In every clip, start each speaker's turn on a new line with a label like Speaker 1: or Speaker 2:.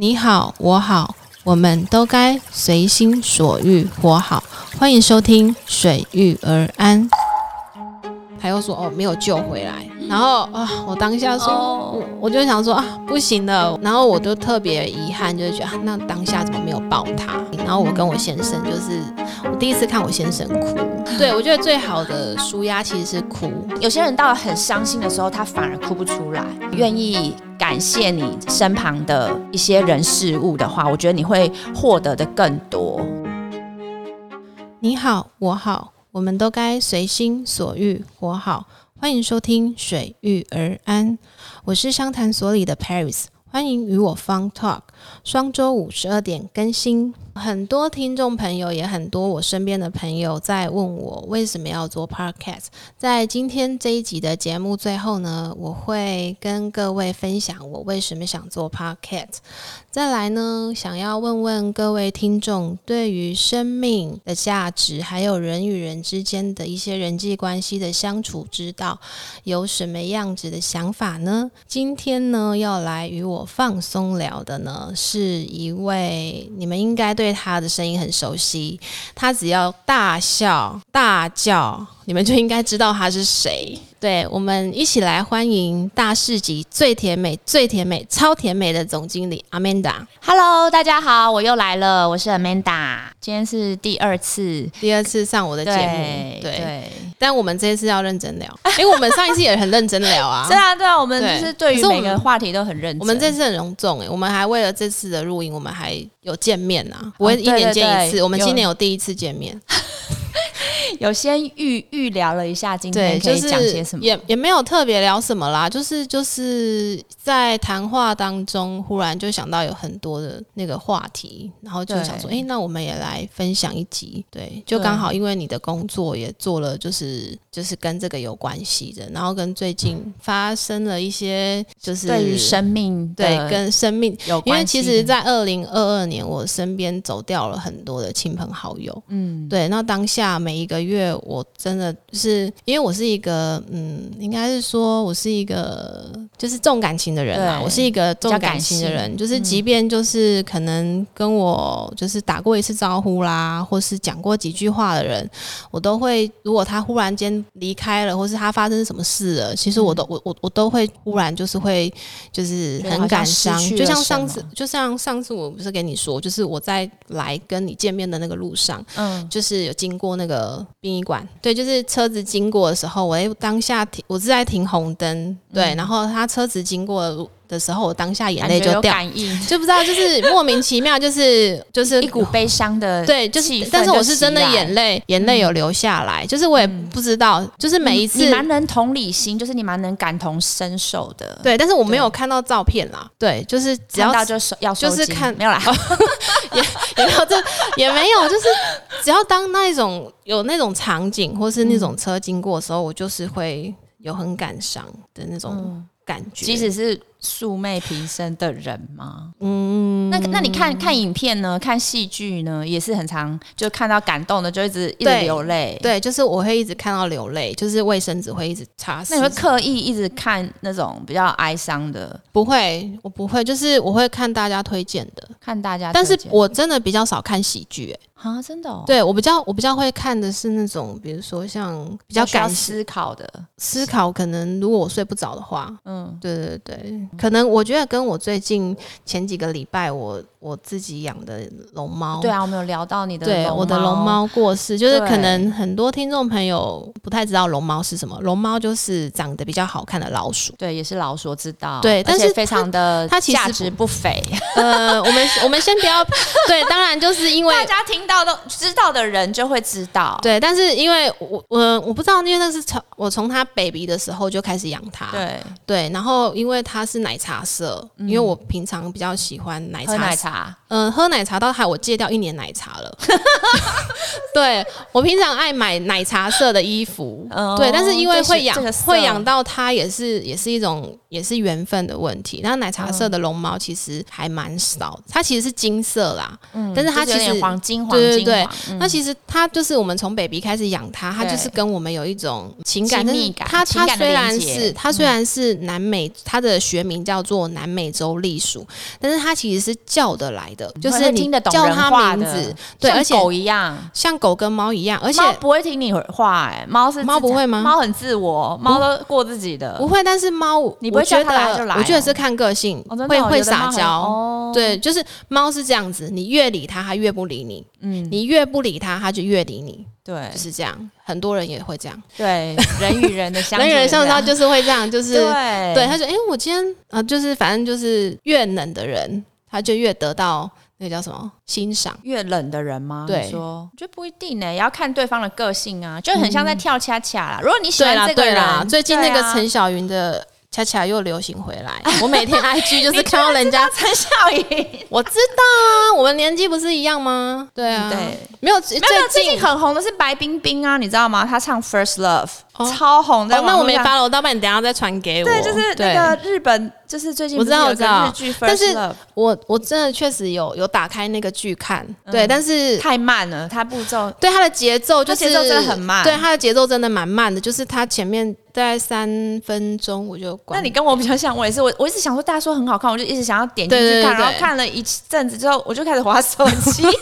Speaker 1: 你好，我好，我们都该随心所欲活好。欢迎收听《水遇而安》。还有说：“哦，没有救回来。”然后啊，我当下说，我我就想说啊，不行了。然后我就特别遗憾，就是觉得那当下怎么没有抱他？然后我跟我先生，就是我第一次看我先生哭。对我觉得最好的舒压其实是哭。
Speaker 2: 有些人到了很伤心的时候，他反而哭不出来，愿意感谢你身旁的一些人事物的话，我觉得你会获得的更多。
Speaker 1: 你好，我好。我们都该随心所欲活好。欢迎收听水遇而安，我是商谈所里的 Paris，欢迎与我 Fun Talk，双周五十二点更新。很多听众朋友，也很多我身边的朋友在问我为什么要做 podcast。在今天这一集的节目最后呢，我会跟各位分享我为什么想做 podcast。再来呢，想要问问各位听众，对于生命的价值，还有人与人之间的一些人际关系的相处之道，有什么样子的想法呢？今天呢，要来与我放松聊的呢，是一位你们应该对。对他的声音很熟悉，他只要大笑大叫，你们就应该知道他是谁。对，我们一起来欢迎大市集最甜美、最甜美、超甜美的总经理 Amanda。
Speaker 2: Hello，大家好，我又来了，我是 Amanda。今天是第二次，
Speaker 1: 第二次上我的节目。对，但我们这一次要认真聊，因为我们上一次也很认真聊啊。
Speaker 2: 对啊，对啊，我们就是对于每个话题都很认真。
Speaker 1: 我们这次很隆重哎，我们还为了这次的录音，我们还有见面啊，不会一年见一次。我们今年有第一次见面。
Speaker 2: 有先预预聊了一下，今天可以讲些什么？
Speaker 1: 也也没有特别聊什么啦，就是就是在谈话当中，忽然就想到有很多的那个话题，然后就想说，哎，那我们也来分享一集。对，就刚好因为你的工作也做了，就是就是跟这个有关系的，然后跟最近发生了一些，就是
Speaker 2: 对于生命，
Speaker 1: 对，跟生命
Speaker 2: 有关。
Speaker 1: 因为其实，在二零二二年，我身边走掉了很多的亲朋好友。嗯，对，那当下每一个。月我真的是因为我是一个嗯，应该是说我是一个就是重感情的人啦，我是一个重感情的人，就是即便就是可能跟我就是打过一次招呼啦，或是讲过几句话的人，我都会如果他忽然间离开了，或是他发生什么事了，其实我都我我我都会忽然就是会就是很感伤，就像上次就像上次我不是跟你说，就是我在来跟你见面的那个路上，嗯，就是有经过那个。殡仪馆，对，就是车子经过的时候，我当下停，我是在停红灯，对，然后他车子经过。的时候，我当下眼泪就掉，就不知道，就是莫名其妙，就是 就是
Speaker 2: 一股悲伤的
Speaker 1: 对，就是，但是我是真的眼泪，眼泪有流下来，就是我也不知道，就是每一次
Speaker 2: 你蛮能同理心，就是你蛮能感同身受的，
Speaker 1: 对，但是我没有看到照片啦，对，就是只要
Speaker 2: 就
Speaker 1: 是
Speaker 2: 要
Speaker 1: 就是看
Speaker 2: 没有啦，
Speaker 1: 也也没有这也没有，就是只要当那种有那种场景或是那种车经过的时候，我就是会有很感伤的那种。感觉，
Speaker 2: 即使是素昧平生的人吗？嗯，那那你看看影片呢？看戏剧呢？也是很常就看到感动的，就一直一直流泪。
Speaker 1: 对，就是我会一直看到流泪，就是卫生纸会一直擦。
Speaker 2: 那你会刻意一直看那种比较哀伤的？
Speaker 1: 不会，我不会，就是我会看大家推荐的，
Speaker 2: 看大家。
Speaker 1: 但是我真的比较少看喜剧，哎。
Speaker 2: 啊，真的，哦
Speaker 1: 对我比较我比较会看的是那种，比如说像比较敢
Speaker 2: 思考的
Speaker 1: 思考，可能如果我睡不着的话，嗯，对对对，可能我觉得跟我最近前几个礼拜我。我自己养的龙猫，
Speaker 2: 对啊，我们有聊到你的，
Speaker 1: 对，我的龙猫过世，就是可能很多听众朋友不太知道龙猫是什么。龙猫就是长得比较好看的老鼠，
Speaker 2: 对，也是老鼠，知道，
Speaker 1: 对，但是
Speaker 2: 非常的，
Speaker 1: 它其实
Speaker 2: 价值不菲。
Speaker 1: 呃，我们我们先不要，对，当然就是因为大
Speaker 2: 家听到都知道的人就会知道，
Speaker 1: 对，但是因为我我我不知道，因为那是从我从它 baby 的时候就开始养它，
Speaker 2: 对。
Speaker 1: 对，然后因为它是奶茶色，因为我平常比较喜欢奶茶
Speaker 2: 奶茶。
Speaker 1: 嗯，喝奶茶到还我戒掉一年奶茶了。对我平常爱买奶茶色的衣服，对，但是因为会养会养到它，也是也是一种也是缘分的问题。那奶茶色的绒毛其实还蛮少，它其实是金色啦，嗯，但是它其实
Speaker 2: 黄金黄
Speaker 1: 对对对
Speaker 2: 金黄，嗯
Speaker 1: 那其实它就是我们从 baby 开始养它，它就是跟我们有一种情感，但是
Speaker 2: 亲密感
Speaker 1: 它它虽然是它虽然是南美，它的学名叫做南美洲栗鼠，但是它其实是叫得来的，就是你
Speaker 2: 听得懂
Speaker 1: 叫它名字，对，而且
Speaker 2: 狗一样。
Speaker 1: 像狗跟猫一样，而且
Speaker 2: 不会听你话、哎，猫是
Speaker 1: 猫不会吗？
Speaker 2: 猫很自我，猫都过自己的。
Speaker 1: 不会，但是猫
Speaker 2: 你不会
Speaker 1: 觉
Speaker 2: 叫它来就来哦
Speaker 1: 我觉得是看个性，
Speaker 2: 哦
Speaker 1: 会会撒娇。
Speaker 2: 哦，
Speaker 1: 对，就是猫是这样子，你越理它，它越不理你；
Speaker 2: 嗯，
Speaker 1: 你越不理它，它就越理你，
Speaker 2: 对。
Speaker 1: 就是这样。很多人也会这样，
Speaker 2: 对，人与人的相处
Speaker 1: 人与人
Speaker 2: 也这样，
Speaker 1: 相处就是会这样，就是
Speaker 2: 对。
Speaker 1: 对，他说：“哎、我今天啊、呃就是反正就是越冷的人，他就越得到那个叫什么欣赏。
Speaker 2: 越冷的人吗？
Speaker 1: 对
Speaker 2: 你说我觉得不一定呢、也要看对方的个性啊，就很像在跳恰恰啦。如果你喜
Speaker 1: 对啦，
Speaker 2: 欢这个
Speaker 1: 对啦，
Speaker 2: 人，
Speaker 1: 最近那个
Speaker 2: 对啊
Speaker 1: 陈小云的恰恰又流行回来，我每天 IG 就是看到人家，
Speaker 2: 陈小云，
Speaker 1: 我知道啊，我们年纪不是一样吗？对啊，
Speaker 2: 对，
Speaker 1: 没有最近
Speaker 2: 近很红的是白冰冰啊，你知道吗？她唱《First Love》、
Speaker 1: 哦。
Speaker 2: 超红，的
Speaker 1: 哦，那我没
Speaker 2: 发。
Speaker 1: 了，我到时候你等下再传给我。
Speaker 2: 对，就是那
Speaker 1: 对。
Speaker 2: 个日本，就是最近
Speaker 1: 我知道我知道。
Speaker 2: 个日剧《
Speaker 1: 但
Speaker 2: First
Speaker 1: 是
Speaker 2: Love》
Speaker 1: 我我真的确实有有打开那个剧看，对，但是
Speaker 2: 太慢了，它步骤。
Speaker 1: 对它的节奏就是
Speaker 2: 节奏真的很慢。
Speaker 1: 对它的节奏真的蛮慢的，就是它前面大概三分钟我就关。
Speaker 2: 那你跟我比较像，我也是，我我一直想说大家说很好看，我就一直想要点进去看，然后看了一阵子之后，我就开始划手机，没有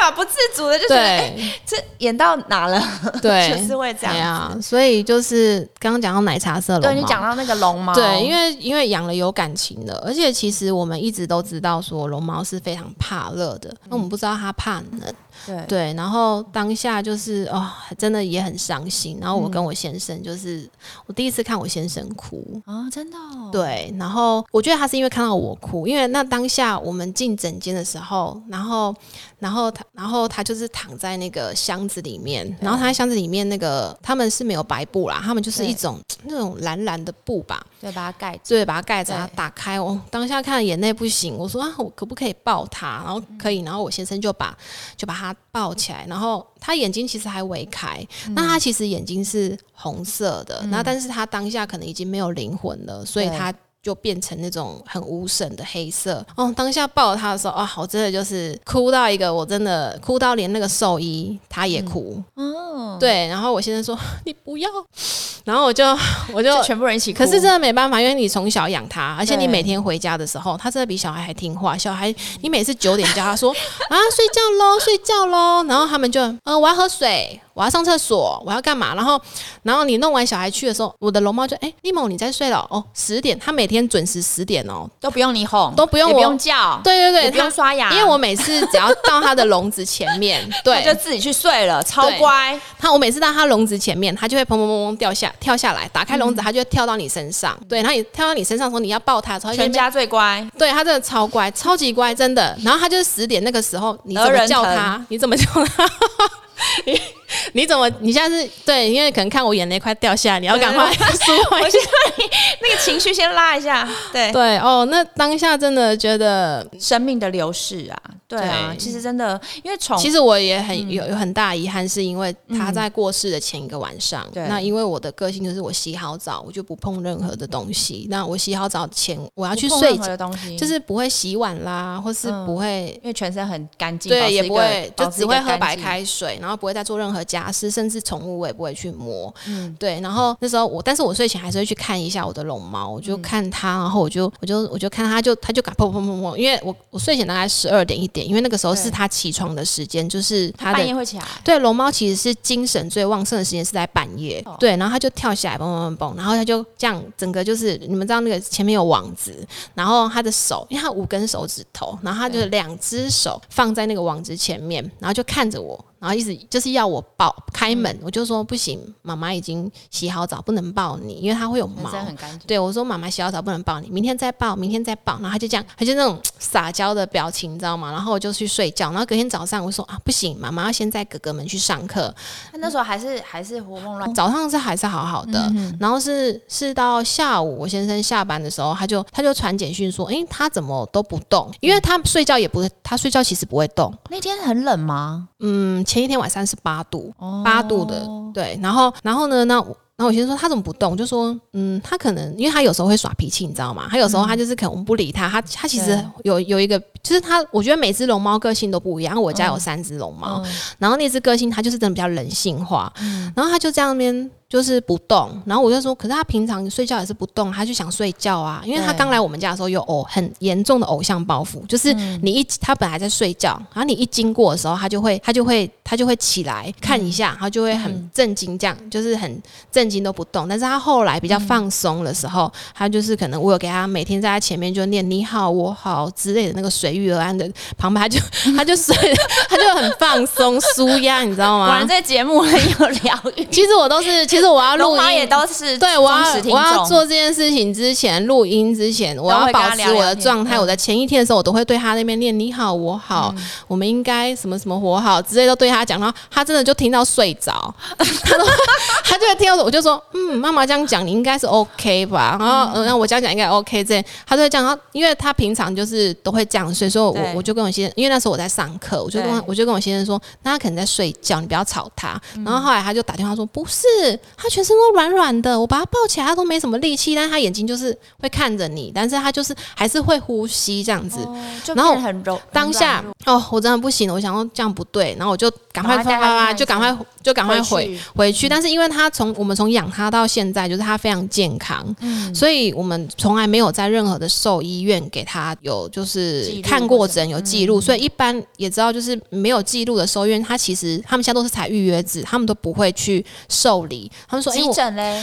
Speaker 2: 办法不自主的就觉得，哎、
Speaker 1: 对
Speaker 2: 这演到哪了？
Speaker 1: 对，
Speaker 2: 就是会这样。
Speaker 1: 对啊，所以就是刚刚讲到奶茶色龙
Speaker 2: 对
Speaker 1: 猫
Speaker 2: 你讲到那个龙猫，
Speaker 1: 对，因为因为养了有感情的，而且其实我们一直都知道说龙猫是非常怕热的，那、我们不知道它怕冷，
Speaker 2: 对。
Speaker 1: 对，然后当下就是哦，真的也很伤心。然后我跟我先生就是、我第一次看我先生哭，
Speaker 2: 哦，真的、哦，
Speaker 1: 对，然后我觉得他是因为看到我哭，因为那当下我们进诊间的时候，然后然后他然后他就是躺在那个箱子里面，然后他在箱子里面那个他们是没有白布啦，他们就是一种那种蓝蓝的布吧，
Speaker 2: 对，把它盖住，
Speaker 1: 对，把它盖着，
Speaker 2: 对。
Speaker 1: 它打开。我当下看了眼泪不行，我说啊，我可不可以抱他？然后可以，然后我先生就把就把他抱起来，然后他眼睛其实还微开，那他其实眼睛是红色的，然后但是他当下可能已经没有灵魂了，所以他。就变成那种很无神的黑色哦。当下抱他的时候，啊，我真的就是哭到一个，我真的哭到连那个兽医他也哭。
Speaker 2: 哦，
Speaker 1: 对，然后我先生说 你不要，然后我就 我就
Speaker 2: 就全部人一起，
Speaker 1: 可是真的没办法，因为你从小养他，而且你每天回家的时候，他真的比小孩还听话。小孩，你每次九点叫他说啊睡觉喽，睡觉喽，然后他们就呃我要喝水，我要上厕所，我要干嘛？然后然后你弄完小孩去的时候，我的龙猫就哎丽某你在睡了哦，十点，它每天准时十点哦，
Speaker 2: 都不用你哄，
Speaker 1: 都不用我
Speaker 2: 不用叫，
Speaker 1: 对对对，
Speaker 2: 也不用刷牙，
Speaker 1: 因为我每次只要到它的笼子前面，对，
Speaker 2: 他就自己去睡了，超乖，
Speaker 1: 它我每次到它笼子前面，它就会砰砰砰砰掉下跳下来，打开笼
Speaker 2: 嗯
Speaker 1: 子，它就会跳到你身上。对，然后你跳到你身上的时候，你要抱它的时候，它
Speaker 2: 全家最乖，
Speaker 1: 对它真的超乖，超级乖，真的。然后它就是十点那个时候，你怎么叫它？你怎么叫它？你 你怎么？你现在是对，因为可能看我眼泪快掉下来，你要赶快舒缓一下。
Speaker 2: 那个情绪先拉一下，对，
Speaker 1: 对哦，那当下真的觉得，
Speaker 2: 生命的流逝啊，对啊，
Speaker 1: 对
Speaker 2: 其实真的，因为宠，
Speaker 1: 其实我也很、
Speaker 2: 嗯
Speaker 1: 有有很大遗憾，是因为他在过世的前一个晚上。
Speaker 2: 对
Speaker 1: 那因为我的个性就是我洗好澡，我就不碰任何的东西。那我洗好澡前，我要去睡
Speaker 2: 不碰任何，的东西，
Speaker 1: 就是不会洗碗啦，或是
Speaker 2: 嗯
Speaker 1: 不会
Speaker 2: 因为全身很干净，
Speaker 1: 对，也不会，就只会喝白开水，然后不会再做任何家私，甚至宠物我也不会去摸。
Speaker 2: 嗯。
Speaker 1: 对，然后那时候我，但是我睡前还是会去看一下我的龙猫，我就
Speaker 2: 嗯。
Speaker 1: 看它，然后我就我就我就看它就它就敢砰砰砰砰，因为我我睡前大概十二点一点，因为那个时候是它起床的时间，就是它
Speaker 2: 半夜会起来，
Speaker 1: 对，龙猫其实是精神最旺盛的时间是在半夜，
Speaker 2: 哦。
Speaker 1: 对，然后它就跳起来，蹦蹦蹦蹦，然后它就这样，整个就是你们知道那个前面有网子，然后它的手，因为它五根手指头，然后它就是两只手放在那个网子前面，然后就看着我，然后一直就是要我抱开门，
Speaker 2: 嗯
Speaker 1: 我就说不行，妈妈已经洗好澡，不能抱你，因为它会有
Speaker 2: 全
Speaker 1: 毛。
Speaker 2: 身很干净，
Speaker 1: 对，我说妈妈洗好澡不能抱你，明天再抱，明天再抱。然后他就这样，他就那种撒娇的表情，你知道吗？然后我就去睡觉。然后隔天早上我说啊，不行，妈妈要先带哥哥们去上课。
Speaker 2: 他那时候还是还是活蹦乱，
Speaker 1: 早上是还是好好的，然后是是到下午我先生下班的时候，他就他就传简讯说，诶，他怎么都不动？因为他睡觉也不是，他睡觉其实不会动。
Speaker 2: 那天很冷吗？
Speaker 1: 嗯，前一天晚上是八度，
Speaker 2: 哦
Speaker 1: 八度的，对。然后然后呢，那我。然后我先生说他怎么不动，我就说嗯，他可能因为他有时候会耍脾气，你知道吗？他有时候他就是可能我们不理他，他他其实有有一个就就是它，我觉得每只龙猫个性都不一样。我家有三只龙猫，然后那只个性它就是真的比较人性化，然后它就这样边。就是不动，然后我就说，可是它平常睡觉也是不动，它就想睡觉啊。因为它刚来我们家的时候有偶很严重的偶像包袱，就是你一它本来在睡觉，然后你一经过的时候，它就会它就会它就会起来看一下，他就会很震惊，这样就是很震惊都不动。但是它后来比较放松的时候，他就是可能我有给它每天在它前面就念你好我好之类的那个随遇而安的旁白，他就他就睡，他就很放松舒压，你知道吗？
Speaker 2: 果然这节目很有疗愈。
Speaker 1: 其实我都是。其实我要录音
Speaker 2: 也都是
Speaker 1: 对我要我要做这件事情之前录音之前，我要保持我的状态。我在前一天的时候，我都会对他那边念你好我好，我们应该什么什么活好之类都对他讲。然后他真的就听到睡着，他都 他就会听到我就说嗯，妈妈这样讲你应该是 OK 吧？然后嗯，那我这样讲应该 OK。这样他就会讲，他因为他平常就是都会这样睡，所以说我我就跟我先生，因为那时候我在上课，我就跟我就跟我先生说，那他可能在睡觉，你不要吵他。然后后来他就打电话说不是。他全身都软软的，我把他抱起来，他都没什么力气，但是他眼睛就是会看着你，但是他就是还是会呼吸这样子，
Speaker 2: 然后很柔。
Speaker 1: 当下哦，我真的不行了，我想说这样不对，然后我就赶快啪啪啪，就赶快就赶快回回去。但是因为他从我们从养他到现在，就是他非常健康，所以我们从来没有在任何的兽医院给他有就是看过诊有记录，所以一般也知道就是没有记录的兽医院，他其实他们现在都是采预约制，他们都不会去受理。他们说
Speaker 2: 急诊嘞，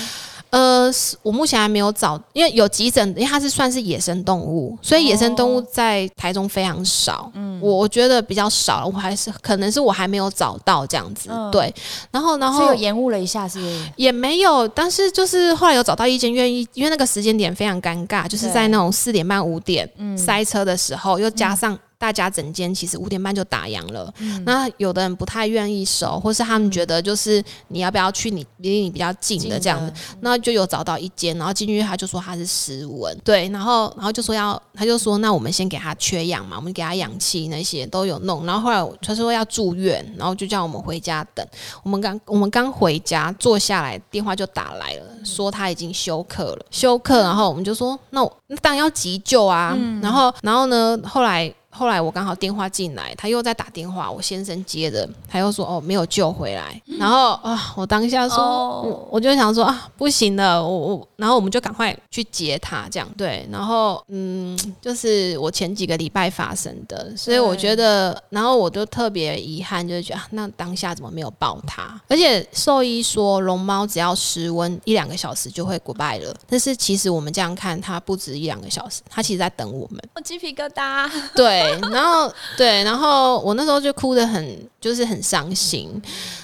Speaker 1: 呃，我目前还没有找，因为有急诊，因为它是算是野生动物，所以野生动物在台中非常少。嗯，我我觉得比较少，我还是可能是我还没有找到这样子。对，然后然后
Speaker 2: 有延误了一下，是
Speaker 1: 也没有，但是就是后来有找到一间愿意，因为那个时间点非常尴尬，就是在那种四点半五点塞车的时候，又加上。大家整间其实五点半就打烊了，那有的人不太愿意收，或是他们觉得就是你要不要去你离你比较近的这样。子，那就有找到一间，然后进去他就说他是湿温，对，然后然后就说要他就说那我们先给他缺氧嘛，我们给他氧气那些都有弄，然后后来他说要住院，然后就叫我们回家等，我们刚我们刚回家坐下来电话就打来了，说他已经休克了，休克，然后我们就说那那当然要急救啊，然后然后呢后来。后来我刚好电话进来，他又在打电话，我先生接的，他又说哦没有救回来，然后啊我当下说，我我就想说啊不行了，我我然后我们就赶快去接他，这样对，然后嗯就是我前几个礼拜发生的，所以我觉得，然后我就特别遗憾，就是觉得啊那当下怎么没有抱他？而且兽医说龙猫只要失温一两个小时就会 goodbye 了，但是其实我们这样看，它不止一两个小时，它其实在等我们。
Speaker 2: 我鸡皮疙瘩，
Speaker 1: 对。对然后对，然后我那时候就哭得很，就是很伤心。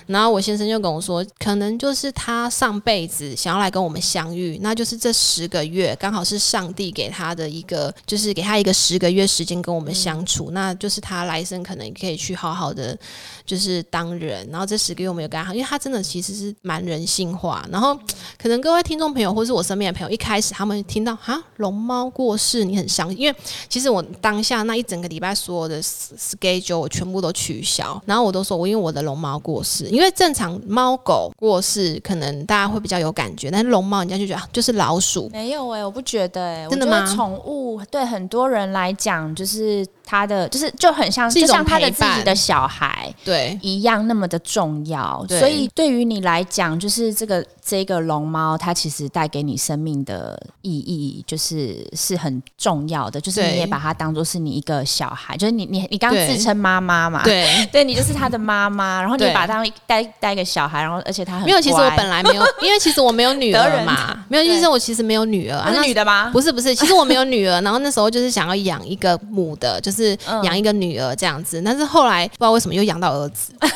Speaker 1: 然后我先生就跟我说，可能就是他上辈子想要来跟我们相遇，那就是这十个月刚好是上帝给他的一个，就是给他一个十个月时间跟我们相处，那就是他来生可能可以去好好的就是当人。然后这十个月我们有跟他，因为他真的其实是蛮人性化。然后可能各位听众朋友或是我身边的朋友，一开始他们听到哈龙猫过世，你很伤心，因为其实我当下那一整个礼拜所有的 schedule 我全部都取消，然后我都说我因为我的龙猫过世，因为正常猫狗过世可能大家会比较有感觉，但是龙猫人家就觉得就是老鼠，
Speaker 2: 没有哎，我不觉得哎，
Speaker 1: 真的吗？
Speaker 2: 宠物对很多人来讲就是。他的就是就很像，就像他的自己的小孩
Speaker 1: 对。
Speaker 2: 一样那么的重要，所以对于你来讲，就是这个这个龙猫，它其实带给你生命的意义，就是是很重要的，就是你也把它当做是你一个小孩，就是你你你刚自称妈妈嘛，
Speaker 1: 对
Speaker 2: 对，你就是他的妈妈，然后你把他带带一个小孩，然后而且他很
Speaker 1: 没有，其实我本来没有，因为其实我没有女儿嘛，没有，其实我其实没有女儿，
Speaker 2: 是女的吗？
Speaker 1: 不是不是，其实我没有女儿，然后那时候就是想要养一个母的，就是。养一个女儿这样子，但是后来不知道为什么又养到儿子，
Speaker 2: 注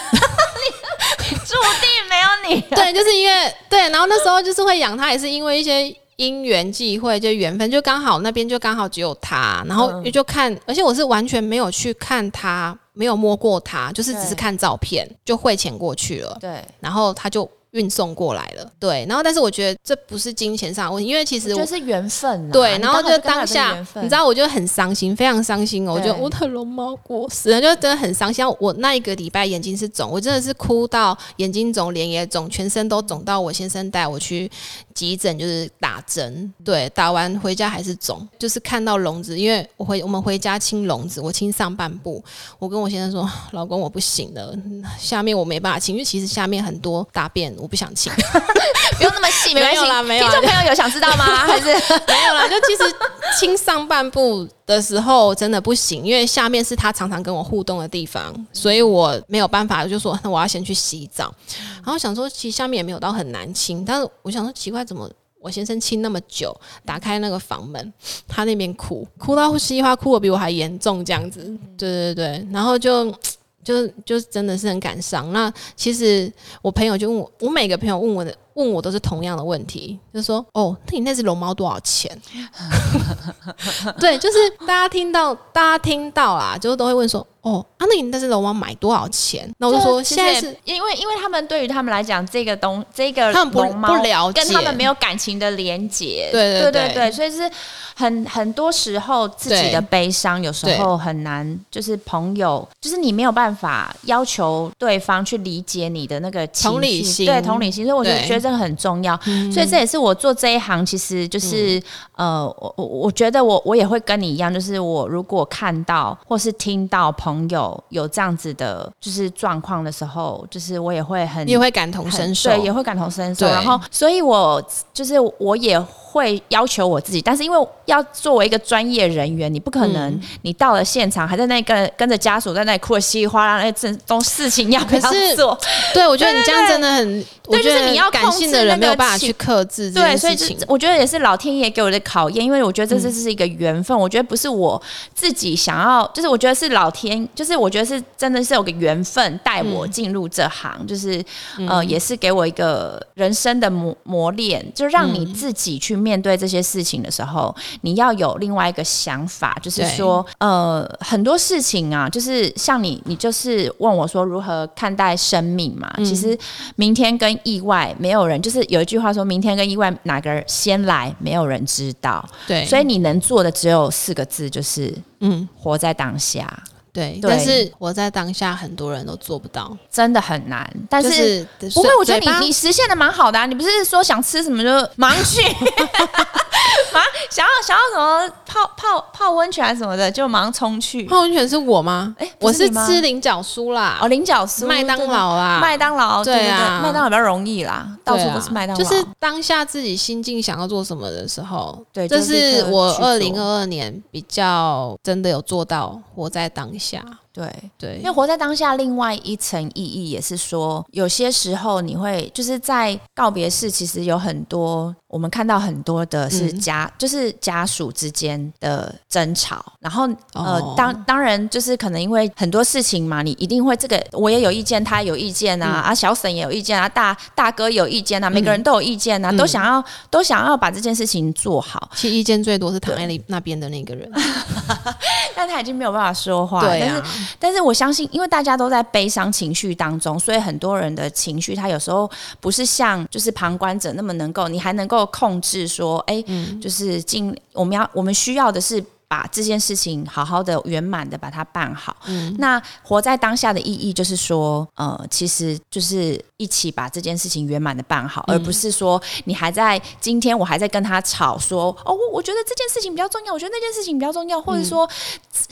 Speaker 2: 定没有你。
Speaker 1: 对，就是因为对，然后那时候就是会养他，也是因为一些因缘际会，就缘分，就刚好那边就刚好只有他，然后就看，而且我是完全没有去看他，没有摸过他，就是只是看照片就汇钱过去了。
Speaker 2: 对，
Speaker 1: 然后他就。运送过来了。对，然后但是我觉得这不是金钱上的问题，因为其实
Speaker 2: 就是缘分。
Speaker 1: 对，然后就当下，你知道，我就很伤心，非常伤心哦。我觉得我的龙猫过世了，就真的很伤心。我那一个礼拜眼睛是肿，我真的是哭到眼睛肿，脸也肿，全身都肿到我先生带我去急诊，就是打针。对，打完回家还是肿，就是看到笼子，因为我回我们回家清笼子，我清上半部，我跟我先生说，老公我不行了，下面我没办法清，因为其实下面很多大便，我不想亲，
Speaker 2: 不用那么细，
Speaker 1: 没有啦，没有。
Speaker 2: 听众朋友有想知道吗？还是
Speaker 1: 没有啦？就其实亲上半部的时候真的不行，因为下面是他常常跟我互动的地方，所以我没有办法，就说那我要先去洗澡，然后想说其实下面也没有到很难亲，但是我想说奇怪，怎么我先生亲那么久，打开那个房门，他那边哭，哭到稀里哭的比我还严重，这样子，对对对，然后就。就是就是真的是很感伤。那其实我朋友就问我，我每个朋友问我的问我都是同样的问题，就是说，哦，那你那只龙猫多少钱？对，就是大家听到大家听到啊，就是都会问说。哦，啊，那你那只龙猫买多少钱？那我就说现在是
Speaker 2: 因为，因为他们对于他们来讲，这个东这个
Speaker 1: 龙猫不了
Speaker 2: 解，跟他们没有感情的连接。
Speaker 1: 对
Speaker 2: 对对对，所以是很很多时候自己的悲伤，有时候很难，就是朋友，就是你没有办法要求对方去理解你的那个
Speaker 1: 同理心，
Speaker 2: 对同理心。所以我就觉得这个很重要。所以这也是我做这一行，其实就是呃，我我我觉得我我也会跟你一样，就是我如果看到或是听到朋朋友有这样子的，就是状况的时候，就是我也会很，
Speaker 1: 也会感同身受，
Speaker 2: 对，也会感同身受。然后，所以我就是我也。会要求我自己，但是因为要作为一个专业人员，你不可能你到了现场还在那跟跟着家属在那哭的稀里哗啦，那这种事情要不要做？
Speaker 1: 对，我觉得你这样真的很，
Speaker 2: 对，就是你要
Speaker 1: 感性的人没有办法去克制这件事
Speaker 2: 情。我觉得也是老天爷给我的考验，因为我觉得这这是一个缘分。我觉得不是我自己想要，就是我觉得是老天，就是我觉得是真的是有个缘分带我进入这行，就是呃，也是给我一个人生的磨磨练，就让你自己去。面对这些事情的时候，你要有另外一个想法，就是说，呃，很多事情啊，就是像你，你就是问我说如何看待生命嘛？其实明天跟意外，没有人就是有一句话说，明天跟意外哪个先来，没有人知道。
Speaker 1: 对，
Speaker 2: 所以你能做的只有四个字，就是嗯，活在当下。
Speaker 1: 对，但是我在当下，很多人都做不到，
Speaker 2: 真的很难。但是不会，我觉得你你实现的蛮好的啊！你不是说想吃什么就忙去，忙想要想要什么泡泡泡温泉什么的，就马上冲去。
Speaker 1: 泡温泉是我吗？哎，我是吃菱角酥啦，
Speaker 2: 哦，菱角酥，
Speaker 1: 麦当劳啦，
Speaker 2: 麦当劳，对啊，麦当劳比较容易啦，到处都是麦当劳。
Speaker 1: 就是当下自己心境想要做什么的时候，对，这是我二零二二年比较真的有做到活在当下。下
Speaker 2: 对。
Speaker 1: 对，
Speaker 2: 因为活在当下，另外一层意义也是说，有些时候你会就是在告别式，其实有很多我们看到很多的是家，就是家属之间的争吵。然后呃，当当然就是可能因为很多事情嘛，你一定会这个我也有意见，他有意见啊，啊小沈也有意见啊，大大哥有意见啊，每个人都有意见啊，都想要都想要把这件事情做好。
Speaker 1: 其实意见最多是躺在那那边的那个人，
Speaker 2: 但他已经没有办法说话，但是。但是我相信，因为大家都在悲伤情绪当中，所以很多人的情绪，他有时候不是像就是旁观者那么能够，你还能够控制说，哎，就是尽我们要我们需要的是。把这件事情好好的圆满的把它办好。嗯，那活在当下的意义就是说，呃，其实就是一起把这件事情圆满的办好，而不是说你还在今天我还在跟他吵说，哦，我我觉得这件事情比较重要，我觉得那件事情比较重要，或者说，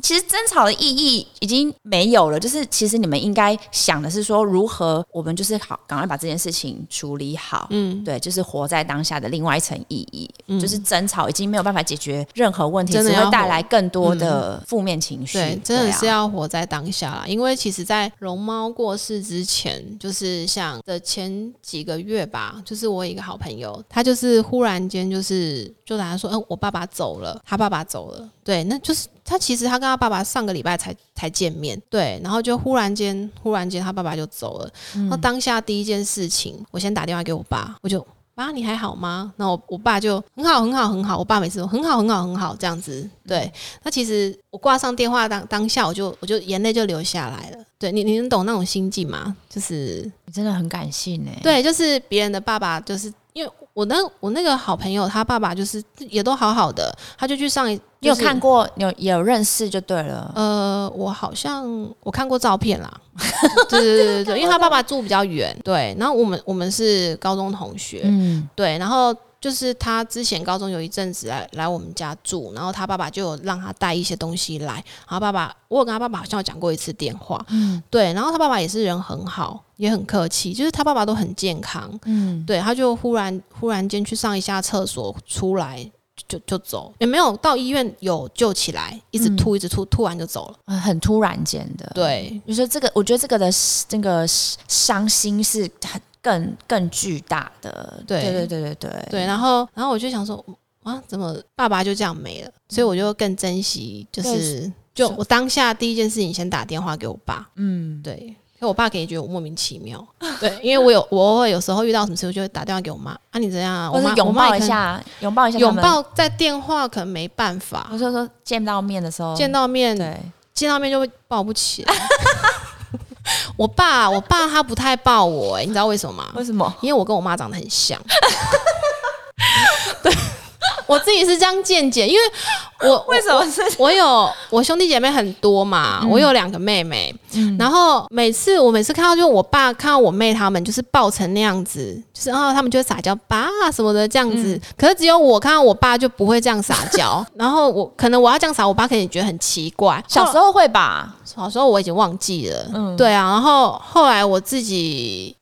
Speaker 2: 其实争吵的意义已经没有了。就是其实你们应该想的是说，如何我们就是好，赶快把这件事情处理好。嗯，对，就是活在当下的另外一层意义，就是争吵已经没有办法解决任何问题，只会带。带来更多的负面情绪，
Speaker 1: 对，真的是要活在当下啦。因为其实，在龙猫过世之前，就是像的前几个月吧，就是我一个好朋友，他就是忽然间就是就打算说，嗯，我爸爸走了，他爸爸走了，对，那就是他其实他跟他爸爸上个礼拜才才见面，对，然后就忽然间忽然间他爸爸就走了，然后当下第一件事情，我先打电话给我爸，我就。爸，你还好吗？那我我爸就很好，很好，很好。我爸每次都很好，很好，很好，这样子。对，那其实我挂上电话当当下，我就我就眼泪就流下来了。对你，你能懂那种心境吗？就是
Speaker 2: 你真的很感性哎。
Speaker 1: 对，就是别人的爸爸，就是我那我那个好朋友，他爸爸就是也都好好的，他就去上一。
Speaker 2: 你有看过，有有认识就对了。
Speaker 1: 呃，我好像我看过照片啦。对对对对对，因为他爸爸住比较远，对。然后我们我们是高中同学，嗯，对。然后就是他之前高中有一阵子来来我们家住，然后他爸爸就有让他带一些东西来。然后爸爸，我有跟他爸爸好像有讲过一次电话，嗯，对。然后他爸爸也是人很好，也很客气，就是他爸爸都很健康，嗯，对。他就忽然忽然间去上一下厕所出来。就就走，也没有到医院有救起来，一直吐一直吐，吐完就走了，
Speaker 2: 很突然间的。
Speaker 1: 对，
Speaker 2: 你说这个，我觉得这个的这个伤心是很更更巨大的。对对对对对
Speaker 1: 对。然后然后我就想说，啊，怎么爸爸就这样没了？所以我就更珍惜，就是就我当下第一件事情先打电话给我爸。嗯，对。我爸可以觉得我莫名其妙，对，因为我有我偶尔有时候遇到什么事，我就会打电话给我妈啊，你怎样啊？
Speaker 2: 我
Speaker 1: 妈
Speaker 2: 拥抱一下，拥抱一下，
Speaker 1: 拥抱在电话可能没办法。
Speaker 2: 我说说见到面的时候，
Speaker 1: 见到面，
Speaker 2: 对，
Speaker 1: 见到面就会抱不起来。我爸，我爸他不太抱我，哎，你知道为什么吗？
Speaker 2: 为什么？
Speaker 1: 因为我跟我妈长得很像。对。我自己是这样见解，因为我
Speaker 2: 为什么是？
Speaker 1: 我有我兄弟姐妹很多嘛，我有两个妹妹，然后每次我每次看到，就是我爸看到我妹他们就是抱成那样子，就是然后他们就会撒娇爸什么的这样子，可是只有我看到我爸就不会这样撒娇，然后我可能我要这样撒，我爸肯定觉得很奇怪。
Speaker 2: 小时候会吧，
Speaker 1: 小时候我已经忘记了，嗯，对啊，然后后来我自己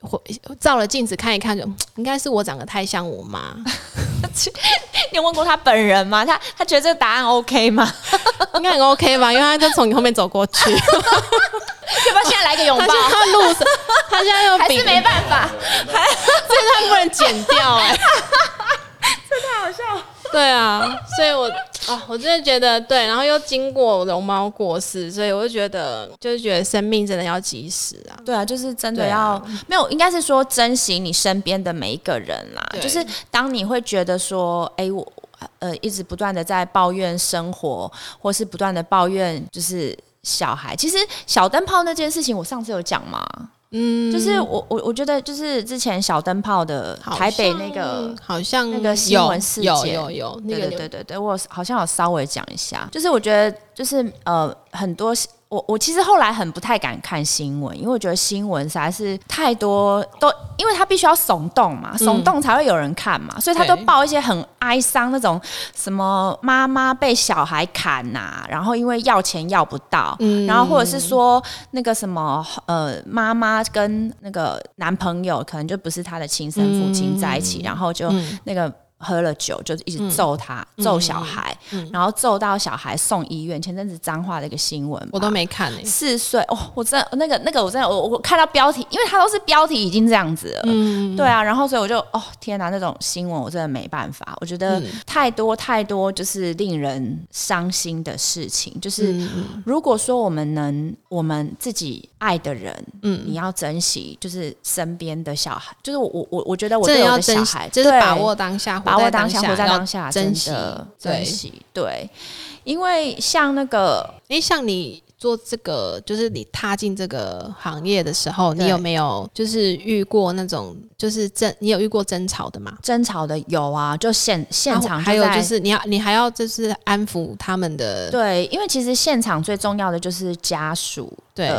Speaker 1: 照了镜子看一看，就应该是我长得太像我妈。
Speaker 2: 你问过他本人吗？他他觉得这个答案 OK 吗？
Speaker 1: 应该很 OK 吧，因为他就从你后面走过去。
Speaker 2: 要不要现在来个拥抱？
Speaker 1: 他路上，他现在又
Speaker 2: 还是没办法，
Speaker 1: 还这段不能剪掉哎，
Speaker 2: 这太好笑。
Speaker 1: 对啊，所以我啊，我真的觉得对，然后又经过龙猫过世，所以我就觉得，就是觉得生命真的要及时啊。
Speaker 2: 对啊，就是真的要没有，应该是说珍惜你身边的每一个人啦。就是当你会觉得说，哎，我呃一直不断的在抱怨生活，或是不断的抱怨就是小孩，其实小灯泡那件事情，我上次有讲嘛？嗯，就是我我我觉得就是之前小灯泡的台北那个
Speaker 1: 好像
Speaker 2: 那个新闻事件
Speaker 1: 有有有那个
Speaker 2: 对对对对，我好像有稍微讲一下，就是我觉得就是呃很多。我我其实后来很不太敢看新闻，因为我觉得新闻实在是太多，都因为他必须要耸动嘛，耸动才会有人看嘛，所以他都报一些很哀伤那种，什么妈妈被小孩砍呐，然后因为要钱要不到，然后或者是说那个什么呃妈妈跟那个男朋友可能就不是他的亲生父亲在一起，然后就那个。喝了酒就一直揍他，揍小孩，然后揍到小孩送医院。前阵子脏话的一个新闻，
Speaker 1: 我都没看呢。
Speaker 2: 四岁哦，我真的那个那个，我真的我我看到标题，因为他都是标题已经这样子了。嗯，对啊，然后所以我就哦天哪，那种新闻我真的没办法。我觉得太多太多就是令人伤心的事情。就是如果说我们能，我们自己爱的人，嗯，你要珍惜，就是身边的小孩，就是我我我我觉得我
Speaker 1: 对我的
Speaker 2: 要
Speaker 1: 珍惜，就是把握当下。
Speaker 2: 把握当下，活在当下，
Speaker 1: 珍惜，
Speaker 2: 珍惜。对，因为像那个，
Speaker 1: 哎，像你做这个，就是你踏进这个行业的时候，你有没有就是遇过那种就是争？你有遇过争吵的吗？
Speaker 2: 争吵的有啊，就现现场，
Speaker 1: 还有就是你要你还要就是安抚他们的。
Speaker 2: 对，因为其实现场最重要的就是家属。
Speaker 1: 对。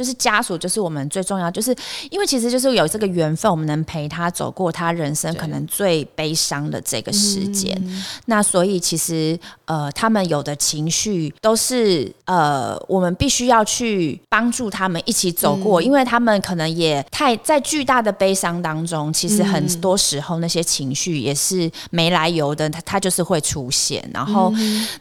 Speaker 2: 就是家属，就是我们最重要，就是因为其实就是有这个缘分，我们能陪他走过他人生可能最悲伤的这个时间。那所以其实呃，他们有的情绪都是呃，我们必须要去帮助他们一起走过，因为他们可能也太在巨大的悲伤当中，其实很多时候那些情绪也是没来由的，他他就是会出现。然后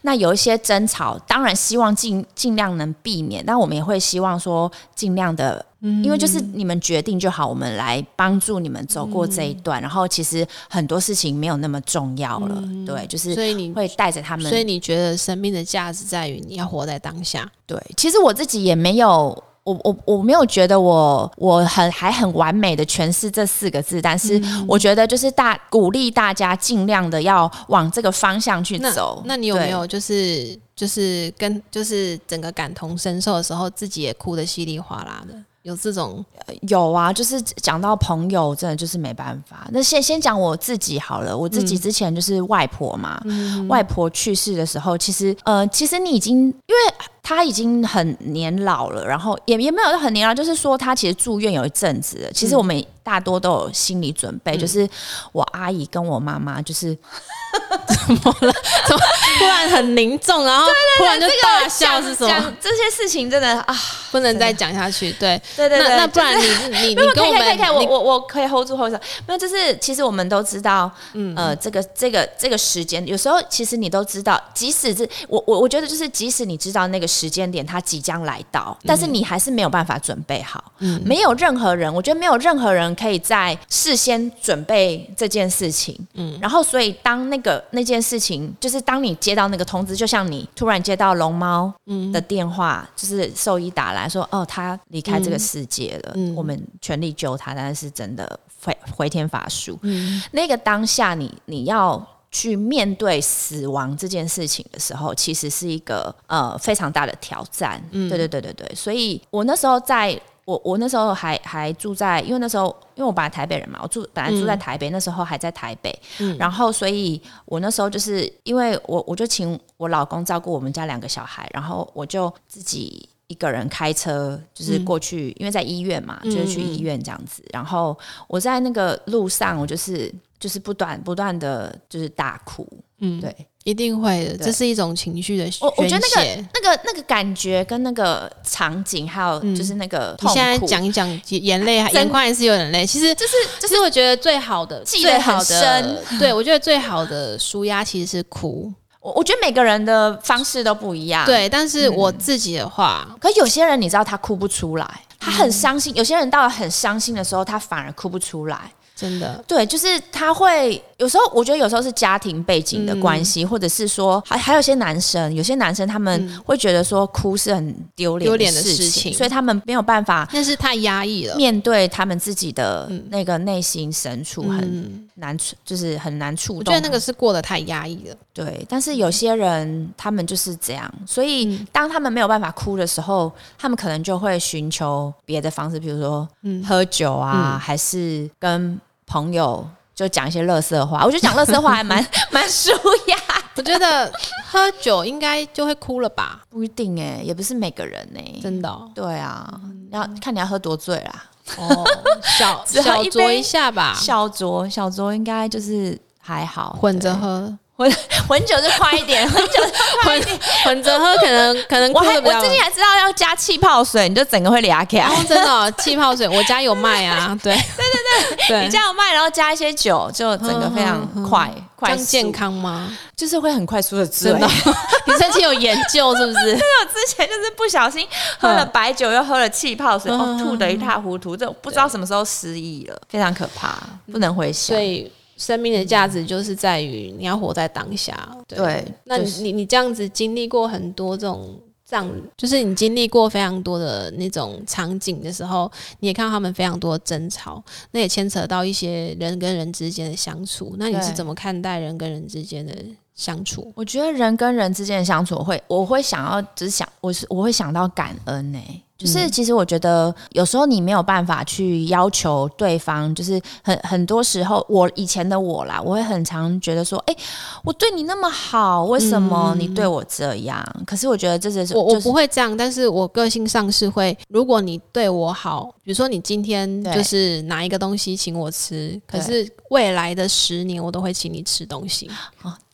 Speaker 2: 那有一些争吵，当然希望尽尽量能避免，但我们也会希望说。尽量的，因为就是你们决定就好，我们来帮助你们走过这一段。然后其实很多事情没有那么重要了，对，就是
Speaker 1: 所以你
Speaker 2: 会带着他们。
Speaker 1: 所以你觉得生命的价值在于你要活在当下。
Speaker 2: 对，其实我自己也没有。我我我没有觉得我我很还很完美的诠释这四个字，但是我觉得就是大鼓励大家尽量的要往这个方向去走。
Speaker 1: 那你有没有就是就是跟就是整个感同身受的时候，自己也哭的稀里哗啦的？有这种
Speaker 2: 有啊，就是讲到朋友，真的就是没办法。那先先讲我自己好了，我自己之前就是外婆嘛，外婆去世的时候，其实呃，其实你已经因为她已经很年老了，然后也也没有很年老，就是说他其实住院有一阵子，其实我们大多都有心理准备，就是我阿姨跟我妈妈就是。
Speaker 1: 怎么了？怎么突然很凝重，然后突然就大笑是什么？
Speaker 2: 这些事情真的啊，
Speaker 1: 不能再讲下去。对
Speaker 2: 对对
Speaker 1: 那那不然你你 你跟我们，可以可以，
Speaker 2: 我我我可以 hold 住 hold 住。没有，就是其实我们都知道，嗯呃，这个这个这个时间，有时候其实你都知道，即使是我我我觉得就是即使你知道那个时间点它即将来到，但是你还是没有办法准备好。嗯，没有任何人，我觉得没有任何人可以在事先准备这件事情。嗯，然后所以当那个那件事情，就是当你接到那个通知，就像你突然接到龙猫的电话，就是兽医打来说，哦，他离开这个世界了，我们全力救他，但是真的回回天乏术。嗯那个当下，你你要去面对死亡这件事情的时候，其实是一个呃非常大的挑战。对对对对对，所以我那时候在。我我那时候还还住在，因为那时候因为我本来台北人嘛，我住本来住在台北，那时候还在台北，然后所以我那时候就是因为我我就请我老公照顾我们家两个小孩，然后我就自己一个人开车就是过去，因为在医院嘛，就是去医院这样子，然后我在那个路上，我就是就是不断不断的就是大哭，嗯，对。
Speaker 1: 一定会的，这是一种情绪的
Speaker 2: 我我觉得那个那个那个感觉跟那个场景，还有就是那个，
Speaker 1: 你现在讲一讲，眼泪眼眶还是有点泪。其实就是就是，我觉得最好的最好的，对我觉得最好的舒压其实是哭。
Speaker 2: 我我觉得每个人的方式都不一样，
Speaker 1: 对。但是我自己的话，
Speaker 2: 可有些人你知道他哭不出来，他很伤心。有些人到了很伤心的时候，他反而哭不出来。
Speaker 1: 真的，
Speaker 2: 对，就是他会有时候，我觉得有时候是家庭背景的关系，或者是说，还还有些男生，有些男生他们会觉得说哭是很丢脸丢脸的事情，所以他们没有办法，
Speaker 1: 那是太压抑了，
Speaker 2: 面对他们自己的那个内心深处很难触，就是很难触动。我觉
Speaker 1: 得那个是过得太压抑了。
Speaker 2: 对，但是有些人他们就是这样，所以当他们没有办法哭的时候，他们可能就会寻求别的方式，比如说喝酒啊，还是跟。朋友就讲一些乐色话，我觉得讲乐色话还蛮 蛮舒压。
Speaker 1: 我觉得喝酒应该就会哭了吧？
Speaker 2: 不一定哎，也不是每个人哎，
Speaker 1: 真的。
Speaker 2: 对啊，要看你要喝多醉啦。
Speaker 1: 哦，小 小酌一下吧，
Speaker 2: 小酌小酌应该就是还好，
Speaker 1: 混着喝。
Speaker 2: 混混 酒就快一点，混酒
Speaker 1: 混混着喝，可能可能。
Speaker 2: 我还我最近还知道要加气泡水，你就整个会裂开。
Speaker 1: 真的，气泡水我家有卖啊。对对
Speaker 2: 对对，你家有卖，然后加一些酒，就整个非常快快
Speaker 1: 健康吗？
Speaker 2: 就是会很快速的醉。
Speaker 1: 你曾经有研究是不是？
Speaker 2: 对，我之前就是不小心喝了白酒，又喝了气泡水，哦，吐的一塌糊涂，这不知道什么时候失忆了，非常可怕，不能回想。
Speaker 1: 所以。生命的价值就是在于你要活在当下。对，那你你这样子经历过很多这种葬，就是你经历过非常多的那种场景的时候，你也看到他们非常多的争吵，那也牵扯到一些人跟人之间的相处。那你是怎么看待人跟人之间的相处？
Speaker 2: 我觉得人跟人之间的相处，会我会想要只是想，我是我会想到感恩呢。就是，其实我觉得有时候你没有办法去要求对方，就是很很多时候，我以前的我啦，我会很常觉得说，哎，我对你那么好，为什么你对我这样？可是我觉得这是
Speaker 1: 我我不会这样，但是我个性上是会，如果你对我好，比如说你今天就是拿一个东西请我吃，可是未来的十年我都会请你吃东西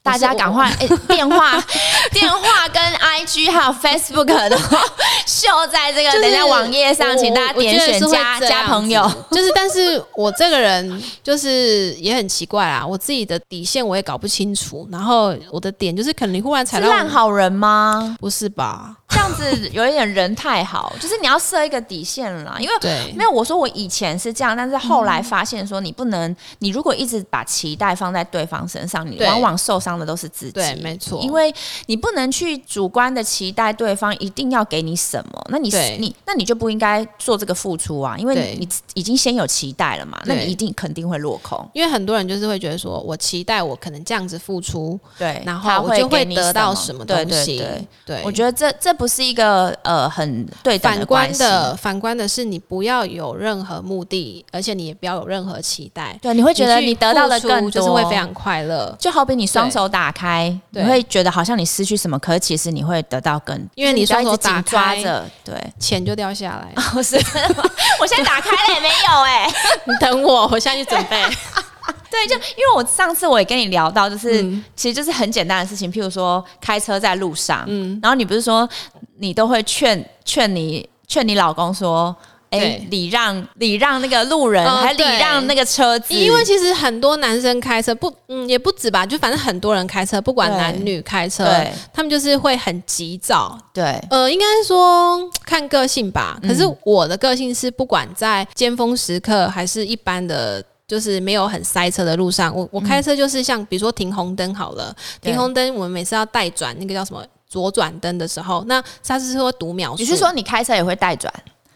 Speaker 2: 大家赶快电话、电话跟 IG 还有 Facebook 都 秀在这个等下网页上，请大家点选加加朋友。
Speaker 1: 就是，但是我这个人就是也很奇怪啊，我自己的底线我也搞不清楚。然后我的点就是，可能你忽然踩到
Speaker 2: 烂好人吗？
Speaker 1: 不是吧？
Speaker 2: 这样子有一点人太好，就是你要设一个底线啦。因为
Speaker 1: 对，
Speaker 2: 没有我说我以前是这样，但是后来发现说你不能，你如果一直把期待放在对方身上，你往往受伤的都是自己。
Speaker 1: 对，没错，
Speaker 2: 因为你不能去主观的期待对方一定要给你什么，那你你那你就不应该做这个付出啊，因为你已经先有期待了嘛，那你一定肯定会落空。
Speaker 1: 因为很多人就是会觉得说我期待我可能这样子付出，
Speaker 2: 对，
Speaker 1: 然后我就会得到什么？东
Speaker 2: 西。对，我觉得这这不是一个呃很对
Speaker 1: 反观的，反观的是你不要有任何目的，而且你也不要有任何期待。
Speaker 2: 对，你会觉得你得到的更多，
Speaker 1: 就是会非常快乐。
Speaker 2: 就好比你双手打开，你会觉得好像你失去什么，可其实你会得到更，
Speaker 1: 因为你双手打
Speaker 2: 抓着，对，
Speaker 1: 钱就掉下来。
Speaker 2: 不 是，我现在打开了也没有哎，
Speaker 1: 你等我，我现在去准备。
Speaker 2: 对，就因为我上次我也跟你聊到，就是其实就是很简单的事情，譬如说开车在路上，嗯，然后你不是说你都会劝劝你劝你老公说。哎礼让礼让那个路人，还礼让那个车子，
Speaker 1: 因为其实很多男生开车不，嗯，也不止吧，就反正很多人开车，不管男女开车，他们就是会很急躁。
Speaker 2: 对，
Speaker 1: 呃，应该说看个性吧。可是我的个性是，不管在尖峰时刻，还是一般的，就是没有很塞车的路上，我我开车就是像比如说停红灯好了，停红灯，我们每次要带转那个叫什么左转灯的时候，那刹车是会读秒数。
Speaker 2: 你是说你开车也会带转？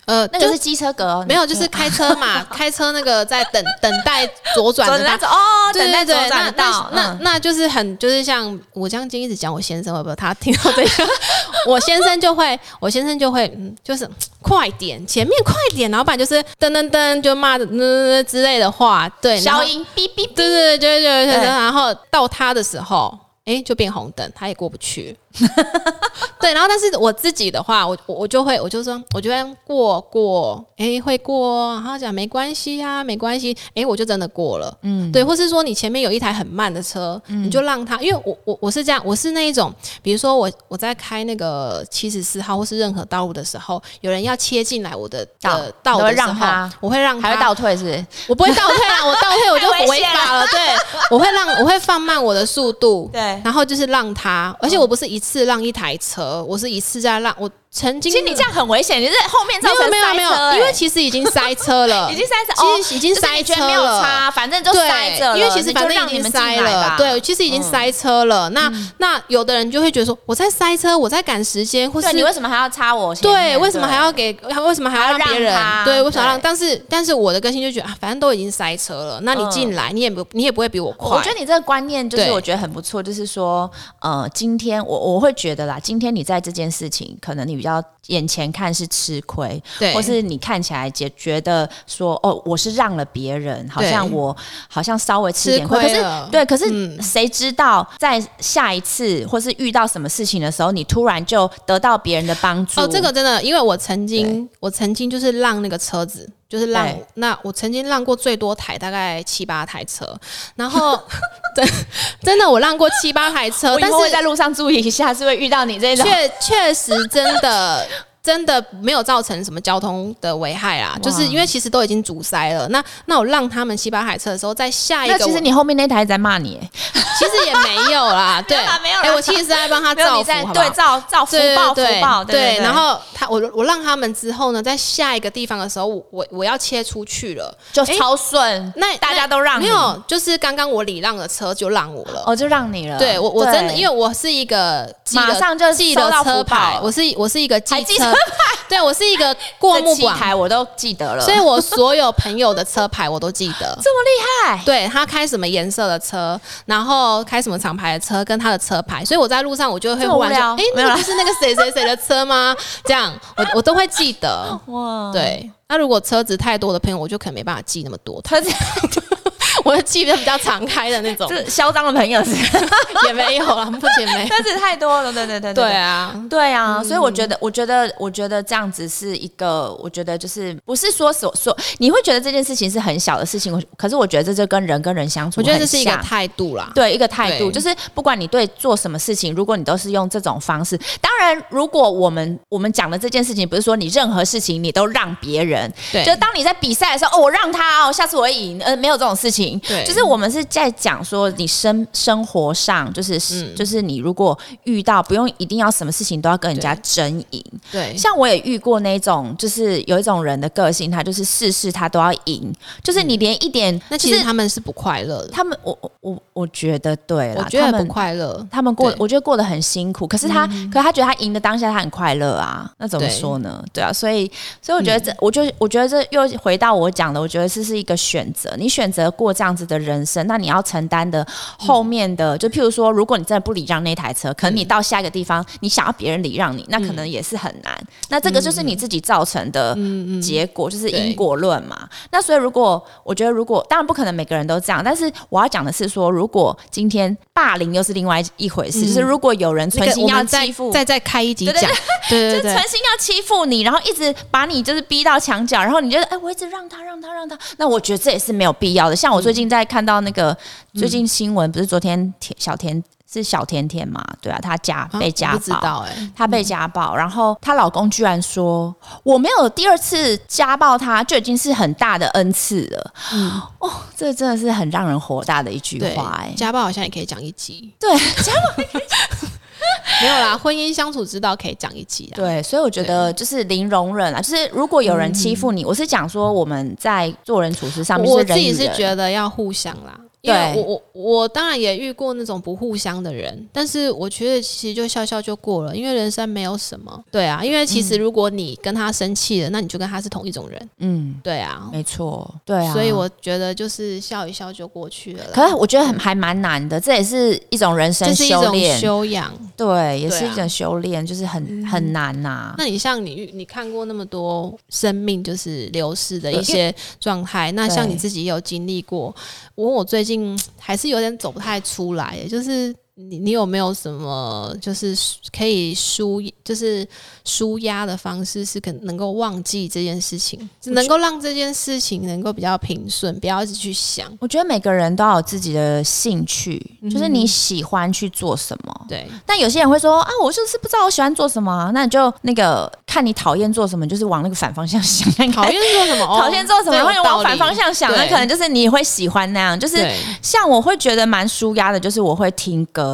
Speaker 2: 呃，那个是机车格，
Speaker 1: 没有，就是 开车嘛，开车那个在等等待左转的
Speaker 2: 哦，等待左转道，
Speaker 1: 那那就是很就是像我这样一直讲我先生会不会他听到这个，我先生就会，我先生就会，嗯，就是快点，前面快点，老板就是噔噔噔就骂的嗯之类的话，对，
Speaker 2: 消音哔哔，
Speaker 1: 对对对对对对，然后到他的时候，哎，就变红灯，他也过不去。对，然后但是我自己的话，我我我就会，我就说，我觉得过过，哎，会过，然后讲没关系啊，没关系，哎，我就真的过了，嗯，对，或是说你前面有一台很慢的车，你就让他，因为我我我是这样，我是那一种，比如说我我在开那个七十四号或是任何道路的时候，有人要切进来我的道道的时候，我会让
Speaker 2: 他，还会倒退是？
Speaker 1: 我不会倒退啊，我倒退我就 违法了，对，我会让我会放慢我的速度，
Speaker 2: 对，
Speaker 1: 然后就是让他，而且我不是一次让一台车，我是一次在让我。曾经，
Speaker 2: 其实你这样很危险，你是后面造成塞
Speaker 1: 车，因为其实已经塞车了，
Speaker 2: 已经塞车，
Speaker 1: 其实已经塞车
Speaker 2: 了，反正就塞着
Speaker 1: 了，因为其实反正已经塞了，对，其实已经塞车了。那那有的人就会觉得说，我在塞车，我在赶时间，或是
Speaker 2: 你为什么还要插我？
Speaker 1: 对，为什么还要给？为什么还要让别人？对，为什么让？但是但是我的更新就觉得啊，反正都已经塞车了，那你进来，你也不你也不会比我快。
Speaker 2: 我觉得你这个观念就是我觉得很不错，就是说，呃，今天我我会觉得啦，今天你在这件事情，可能你比较。眼前看是吃亏，
Speaker 1: 对，
Speaker 2: 或是你看起来觉觉得说哦，我是让了别人，好像我好像稍微吃点亏，可是对，可是谁知道在下一次或是遇到什么事情的时候，你突然就得到别人的帮助？
Speaker 1: 哦，这个真的，因为我曾经我曾经就是让那个车子，就是让那我曾经让过最多台大概七八台车，然后 真真的我让过七八台车，但是
Speaker 2: 在路上注意一下，是会遇到你这种，
Speaker 1: 确确实真的。真的没有造成什么交通的危害啊，就是因为其实都已经阻塞了。那那我让他们七八海车的时候，在下一个，
Speaker 2: 其实你后面那台在骂你，
Speaker 1: 其实也没有啦，对，
Speaker 2: 没有。
Speaker 1: 哎，我其实是在帮他造福，
Speaker 2: 对，造造福报，福报，对。
Speaker 1: 然后他，我我让他们之后呢，在下一个地方的时候，我我要切出去了，
Speaker 2: 就超顺。
Speaker 1: 那
Speaker 2: 大家都让，
Speaker 1: 没有，就是刚刚我礼让的车就让我了，哦，
Speaker 2: 就让你了。
Speaker 1: 对我，我真的，因为我是一个
Speaker 2: 马上就
Speaker 1: 记得车牌，我是我是一个记车。对，我是一个过目广
Speaker 2: 台，我都记得了，
Speaker 1: 所以我所有朋友的车牌我都记得，
Speaker 2: 这么厉害。
Speaker 1: 对他开什么颜色的车，然后开什么厂牌的车，跟他的车牌，所以我在路上我就会忽然说，哎，那不是那个谁谁谁的车吗？这样，我我都会记得。哇，对，那如果车子太多的朋友，我就可能没办法记那么多。他这样。我的记得比较常开的那种，就
Speaker 2: 是嚣张的朋友是
Speaker 1: 也没有了，目前没。
Speaker 2: 但是太多了，对对对
Speaker 1: 对啊，
Speaker 2: 对啊，所以我觉得，我觉得，我觉得这样子是一个，我觉得就是不是说所说，你会觉得这件事情是很小的事情，可是我觉得这就跟人跟人相处，
Speaker 1: 我觉得这是一个态度啦，
Speaker 2: 对，一个态度，就是不管你对做什么事情，如果你都是用这种方式，当然，如果我们我们讲的这件事情不是说你任何事情你都让别人，
Speaker 1: 对，
Speaker 2: 就当你在比赛的时候，哦，我让他哦，下次我赢，呃，没有这种事情。情。
Speaker 1: 对，
Speaker 2: 就是我们是在讲说你生生活上，就是就是你如果遇到不用一定要什么事情都要跟人家争赢。
Speaker 1: 对，
Speaker 2: 像我也遇过那种，就是有一种人的个性，他就是事事他都要赢，就是你连一点，
Speaker 1: 那其实他们是不快乐的。
Speaker 2: 他们，我我我觉得对
Speaker 1: 了，我觉得不快乐。
Speaker 2: 他们过，我觉得过得很辛苦。可是他，可是他觉得他赢的当下他很快乐啊。那怎么说呢？对啊，所以所以我觉得这，我就我觉得这又回到我讲的，我觉得这是一个选择。你选择过这样子的人生，那你要承担的后面的，就譬如说，如果你真的不礼让那台车，可能你到下一个地方，你想要别人礼让你，那可能也是很难。那这个就是你自己造成的结果，就是因果论嘛。那所以如果我觉得，如果当然不可能每个人都这样，但是我要讲的是说，如果今天霸凌又是另外一回事，就是如果有人存心要欺负，
Speaker 1: 再再开一集讲，对对对，
Speaker 2: 存心要欺负你，然后一直把你就是逼到墙角，然后你觉得哎，我一直让他让他让他，那我觉得这也是没有必要的。像我最近在看到那个最近新闻，不是昨天田小田。是小甜甜嘛？对啊，她家被家暴，
Speaker 1: 哎，
Speaker 2: 她被家暴，然后她老公居然说我没有第二次家暴她，就已经是很大的恩赐了。嗯，哦，这真的是很让人火大的一句话哎。
Speaker 1: 家暴好像也可以讲一集，
Speaker 2: 对，家暴
Speaker 1: 没有啦，婚姻相处之道可以讲一期。
Speaker 2: 对，所以我觉得就是零容忍啊，就是如果有人欺负你，我是讲说我们在做人处事上面，
Speaker 1: 我自己是觉得要互相啦。因为我我我当然也遇过那种不互相的人，但是我觉得其实就笑笑就过了，因为人生没有什么。对啊，因为其实如果你跟他生气了，那你就跟他是同一种人。嗯，对啊，
Speaker 2: 没错，对啊。
Speaker 1: 所以我觉得就是笑一笑就过去了。
Speaker 2: 可是我觉得很还蛮难的，这也是一种人生修炼、
Speaker 1: 修养。
Speaker 2: 对，也是一种修炼，就是很很难呐。
Speaker 1: 那你像你你看过那么多生命就是流逝的一些状态，那像你自己有经历过，我我最近。还是有点走不太出来，就是。你你有没有什么就是可以舒就是舒压的方式，是可能够忘记这件事情，只能够让这件事情能够比较平顺，不要一直去想。
Speaker 2: 我觉得每个人都要有自己的兴趣，就是你喜欢去做什么。
Speaker 1: 对。
Speaker 2: 但有些人会说啊，我就是不知道我喜欢做什么，那你就那个看你讨厌做什么，就是往那个反方向想。
Speaker 1: 讨厌做什么？
Speaker 2: 讨厌做什么？然后往反方向想，那可能就是你会喜欢那样。就是像我会觉得蛮舒压的，就是我会听歌。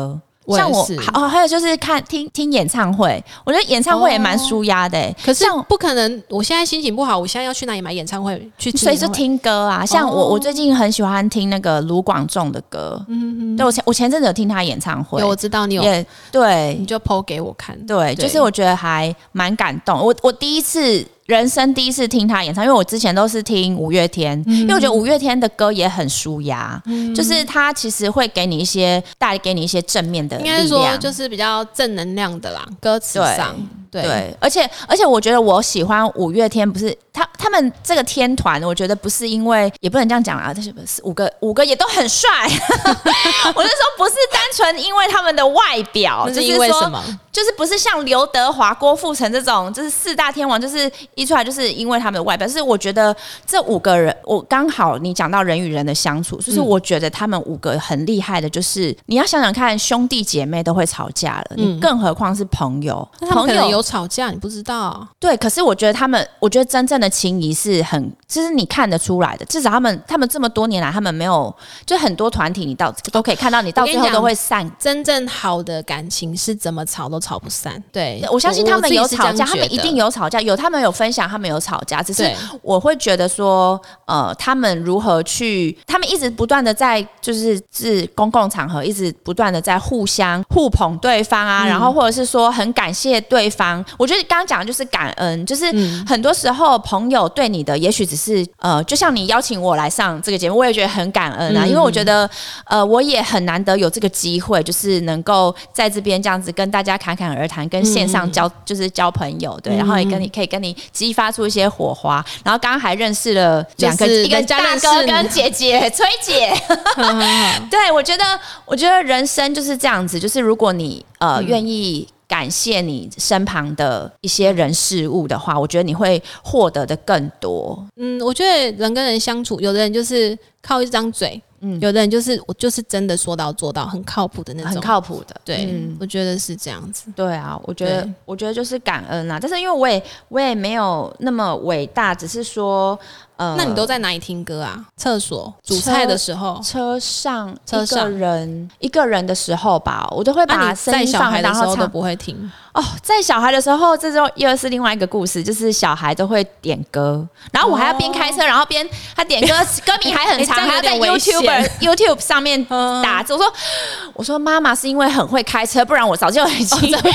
Speaker 2: 像我哦，还有就是看听听演唱会，我觉得演唱会也蛮舒压的。
Speaker 1: 可是不可能，我现在心情不好，我现在要去哪里买演唱会去？
Speaker 2: 所以就听歌啊。像我，我最近很喜欢听那个卢广仲的歌。嗯嗯。对我前我前阵子有听他演唱会，
Speaker 1: 我知道你有。
Speaker 2: 对，
Speaker 1: 你就 PO 给我看。
Speaker 2: 对，就是我觉得还蛮感动。我我第一次。人生第一次听他演唱，因为我之前都是听五月天，因为我觉得五月天的歌也很舒压，就是他其实会给你一些带给你一些正面的，
Speaker 1: 应该说就是比较正能量的啦，歌词上。
Speaker 2: 对，而且而且，我觉得我喜欢五月天，不是他他们这个天团，我觉得不是因为，也不能这样讲啊，这是不是五个五个也都很帅？我是说，不是单纯因为他们的外表，
Speaker 1: 就是因为什么？
Speaker 2: 就是不是像刘德华、郭富城这种，就是四大天王，就是一出来就是因为他们的外表。是我觉得这五个人，我刚好你讲到人与人的相处，就是我觉得他们五个很厉害的，就是你要想想看，兄弟姐妹都会吵架了，你更何况是朋友，
Speaker 1: 朋友有。吵架你不知道？
Speaker 2: 对，可是我觉得他们，我觉得真正的情谊是很，就是你看得出来的。至少他们，他们这么多年来，他们没有，就很多团体，你到都可以看到，你到最后都会散。
Speaker 1: 真正好的感情是怎么吵都吵不散。对，
Speaker 2: 我相信他们有吵架，他们一定有吵架，有他们有分享，他们有吵架。只是我会觉得说，呃，他们如何去，他们一直不断的在，就是是公共场合，一直不断的在互相互捧对方啊，然后或者是说很感谢对方。我觉得刚刚讲的就是感恩，就是很多时候朋友对你的，也许只是呃，就像你邀请我来上这个节目，我也觉得很感恩啊，因为我觉得呃，我也很难得有这个机会，就是能够在这边这样子跟大家侃侃而谈，跟线上交就是交朋友，对，然后也跟你可以跟你激发出一些火花，然后刚刚还认识了两个一个大哥跟姐姐 崔姐，对我觉得我觉得人生就是这样子，就是如果你呃愿意。感谢你身旁的一些人事物的话，我觉得你会获得的更多。
Speaker 1: 嗯，我觉得人跟人相处，有的人就是靠一张嘴，嗯，有的人就是我就是真的说到做到，很靠谱的那种，
Speaker 2: 很靠谱的。
Speaker 1: 对，我觉得是这样子。
Speaker 2: 对啊，我觉得我觉得就是感恩啊。但是因为我也我也没有那么伟大，只是说。
Speaker 1: 呃，那你都在哪里听歌啊？厕所、煮菜的时候、
Speaker 2: 车上、车上人一个人的时候吧，我都会把声音放，
Speaker 1: 然
Speaker 2: 后
Speaker 1: 都不会听。
Speaker 2: 哦，在小孩的时候，这就又是另外一个故事，就是小孩都会点歌，然后我还要边开车，然后边他点歌，歌名还很长，还要在 YouTube YouTube 上面打字。我说我说妈妈是因为很会开车，不然我早就已经。我说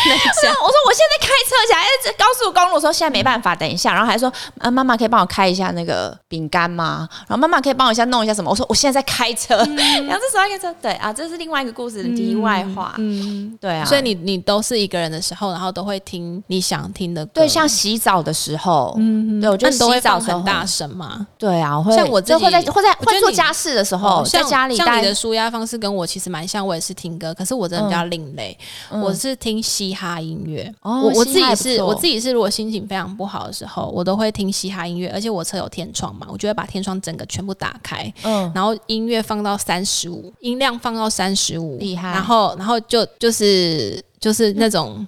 Speaker 2: 我现在开车起来在高速公路，说现在没办法，等一下，然后还说啊妈妈可以帮我开一下那个饼干吗？然后妈妈可以帮我一下弄一下什么？我说我现在在开车，然后这时候开车，对啊，这是另外一个故事的题外话，嗯，对啊，
Speaker 1: 所以你你都是一个人的时候。然后都会听你想听的歌，
Speaker 2: 对，像洗澡的时候，嗯，对我觉得洗澡
Speaker 1: 很大声嘛，
Speaker 2: 对啊，
Speaker 1: 像我自己。
Speaker 2: 会在会在会做家事的时候，在家里，
Speaker 1: 像你的舒压方式跟我其实蛮像，我也是听歌，可是我真的比较另类，我是听嘻哈音乐，我我自己是我自己是，如果心情非常不好的时候，我都会听嘻哈音乐，而且我车有天窗嘛，我就会把天窗整个全部打开，嗯，然后音乐放到三十五，音量放到三十五，
Speaker 2: 厉害，
Speaker 1: 然后然后就就是就是那种。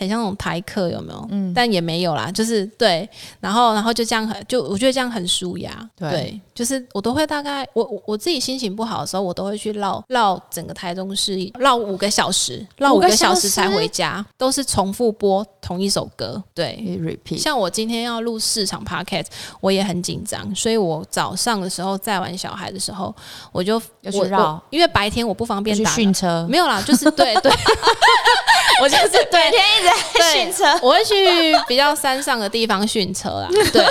Speaker 1: 很像那种台客有没有？嗯，但也没有啦，就是对，然后然后就这样很，就我觉得这样很舒压，对，就是我都会大概我我我自己心情不好的时候，我都会去绕绕整个台中市，绕五个小时，绕五个小时？才回家，都是重复播同一首歌，对
Speaker 2: ，repeat。
Speaker 1: 像我今天要录市场 podcast，我也很紧张，所以我早上的时候在玩小孩的时候，我就
Speaker 2: 我绕，
Speaker 1: 因为白天我不方便打
Speaker 2: 训车，
Speaker 1: 没有啦，就是对对。我就是
Speaker 2: 对。天一直在 训车，
Speaker 1: 我会去比较山上的地方训车啦，对，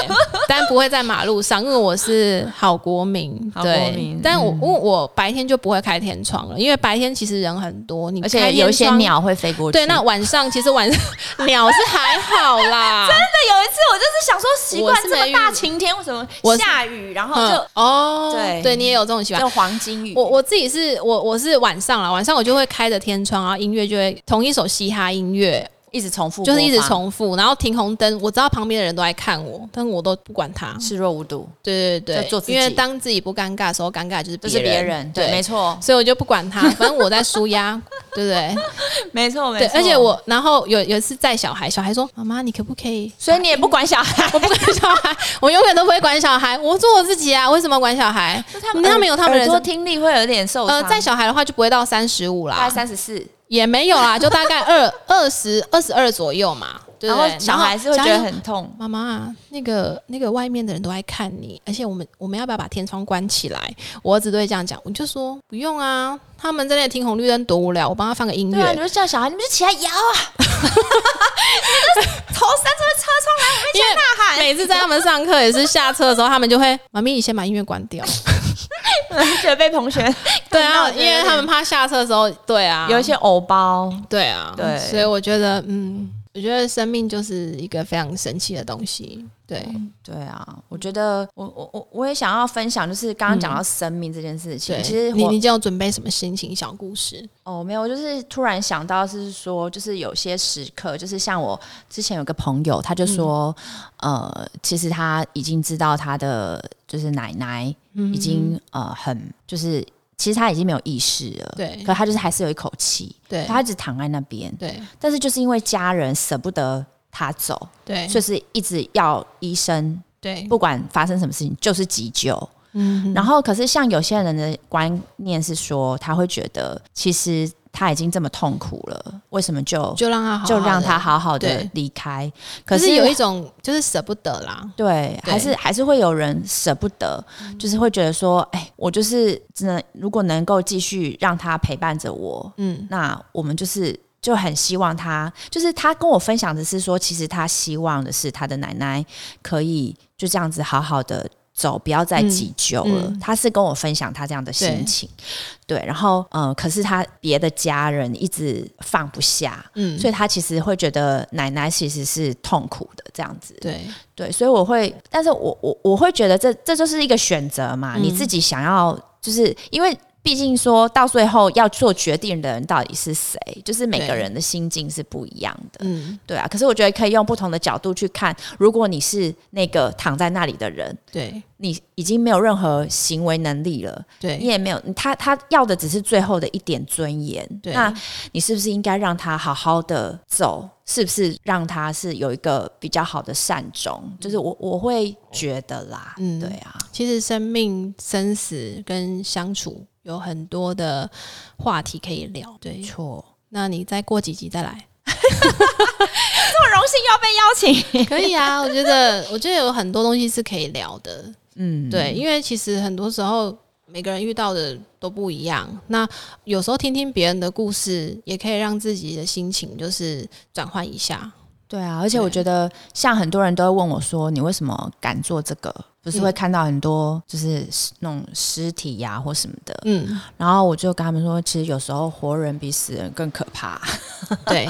Speaker 1: 但不会在马路上，因为我是好国民，对，但我我我白天就不会开天窗了，因为白天其实人很多，你
Speaker 2: 而且有一些鸟会飞过去，
Speaker 1: 对，那晚上其实晚上 鸟是还好啦，
Speaker 2: 真的有一次我就是想说习惯这么大晴天为什么下雨，然后就哦，对
Speaker 1: 对，你也有这种习惯，
Speaker 2: 就黄金雨，
Speaker 1: 我我自己是我我是晚上了，晚上我就会开着天窗，然后音乐就会同一首。嘻哈音乐。
Speaker 2: 一直重复，
Speaker 1: 就是一直重复，然后停红灯。我知道旁边的人都在看我，但我都不管他，
Speaker 2: 视若无睹。
Speaker 1: 对对对，因为当自己不尴尬的时候，尴尬就是
Speaker 2: 别人。对，没错。
Speaker 1: 所以我就不管他，反正我在舒压，对不对？
Speaker 2: 没错，没错。
Speaker 1: 而且我，然后有有一次载小孩，小孩说：“妈妈，你可不可以？”
Speaker 2: 所以你也不管小孩，
Speaker 1: 我不管小孩，我永远都不会管小孩。我做我自己啊，为什么管小孩？他们他们有他们的
Speaker 2: 说听力会有点受伤。
Speaker 1: 呃，载小孩的话就不会到三十五啦，
Speaker 2: 大概三十四。
Speaker 1: 也没有啊，就大概二二十二十二左右嘛。然后
Speaker 2: 小孩是会觉得很痛。
Speaker 1: 妈妈，那个那个外面的人都在看你，而且我们我们要不要把天窗关起来？我儿子都会这样讲，我就说不用啊。他们在那听红绿灯多无聊，我帮他放个音乐。对
Speaker 2: 啊，你就叫小孩，你们就起来摇啊！头伸出车窗来，我们一呐喊。
Speaker 1: 每次在他们上课也是下车的时候，他们就会妈咪，你先把音乐关掉。
Speaker 2: 觉得被同学
Speaker 1: 对啊，因为他们怕下车的时候，对啊，
Speaker 2: 有一些藕包，
Speaker 1: 对啊，对，所以我觉得，嗯，我觉得生命就是一个非常神奇的东西，对，
Speaker 2: 对啊，我觉得，我我我我也想要分享，就是刚刚讲到生命这件事情，其实
Speaker 1: 你你就要准备什么心情小故事？
Speaker 2: 哦，没有，就是突然想到是说，就是有些时刻，就是像我之前有个朋友，他就说，呃，其实他已经知道他的就是奶奶。已经呃很就是，其实他已经没有意识了，
Speaker 1: 对，
Speaker 2: 可他就是还是有一口气，
Speaker 1: 对，
Speaker 2: 他一直躺在那边，
Speaker 1: 对，
Speaker 2: 但是就是因为家人舍不得他走，
Speaker 1: 对，
Speaker 2: 所以是一直要医生，
Speaker 1: 对，
Speaker 2: 不管发生什么事情就是急救，嗯，然后可是像有些人的观念是说，他会觉得其实。他已经这么痛苦了，为什么就
Speaker 1: 就让他
Speaker 2: 就让他好好的离开？
Speaker 1: 可是有一种就是舍不得啦，
Speaker 2: 对，还是还是会有人舍不得，就是会觉得说，哎，我就是只能如果能够继续让他陪伴着我，嗯，那我们就是就很希望他，就是他跟我分享的是说，其实他希望的是他的奶奶可以就这样子好好的。走，不要再急救了。他是跟我分享他这样的心情，对。然后，嗯，可是他别的家人一直放不下，嗯，所以他其实会觉得奶奶其实是痛苦的这样子，
Speaker 1: 对
Speaker 2: 对。所以我会，但是我我我会觉得这这就是一个选择嘛，你自己想要，就是因为毕竟说到最后要做决定的人到底是谁，就是每个人的心境是不一样的。嗯，对啊。可是我觉得可以用不同的角度去看，如果你是那个躺在那里的人，
Speaker 1: 对
Speaker 2: 你已经没有任何行为能力了，
Speaker 1: 对
Speaker 2: 你也没有他他要的只是最后的一点尊严。那你是不是应该让他好好的走？是不是让他是有一个比较好的善终？就是我我会觉得啦，嗯，对啊。
Speaker 1: 其实生命生死跟相处。有很多的话题可以聊，对
Speaker 2: 错？
Speaker 1: 那你再过几集再来，这
Speaker 2: 么荣幸要被邀请，
Speaker 1: 可以啊。我觉得，我觉得有很多东西是可以聊的，嗯，对，因为其实很多时候每个人遇到的都不一样。那有时候听听别人的故事，也可以让自己的心情就是转换一下。
Speaker 2: 对啊，而且我觉得，像很多人都会问我说：“你为什么敢做这个？”不是会看到很多就是那种尸体呀或什么的，嗯，然后我就跟他们说，其实有时候活人比死人更可怕。
Speaker 1: 对，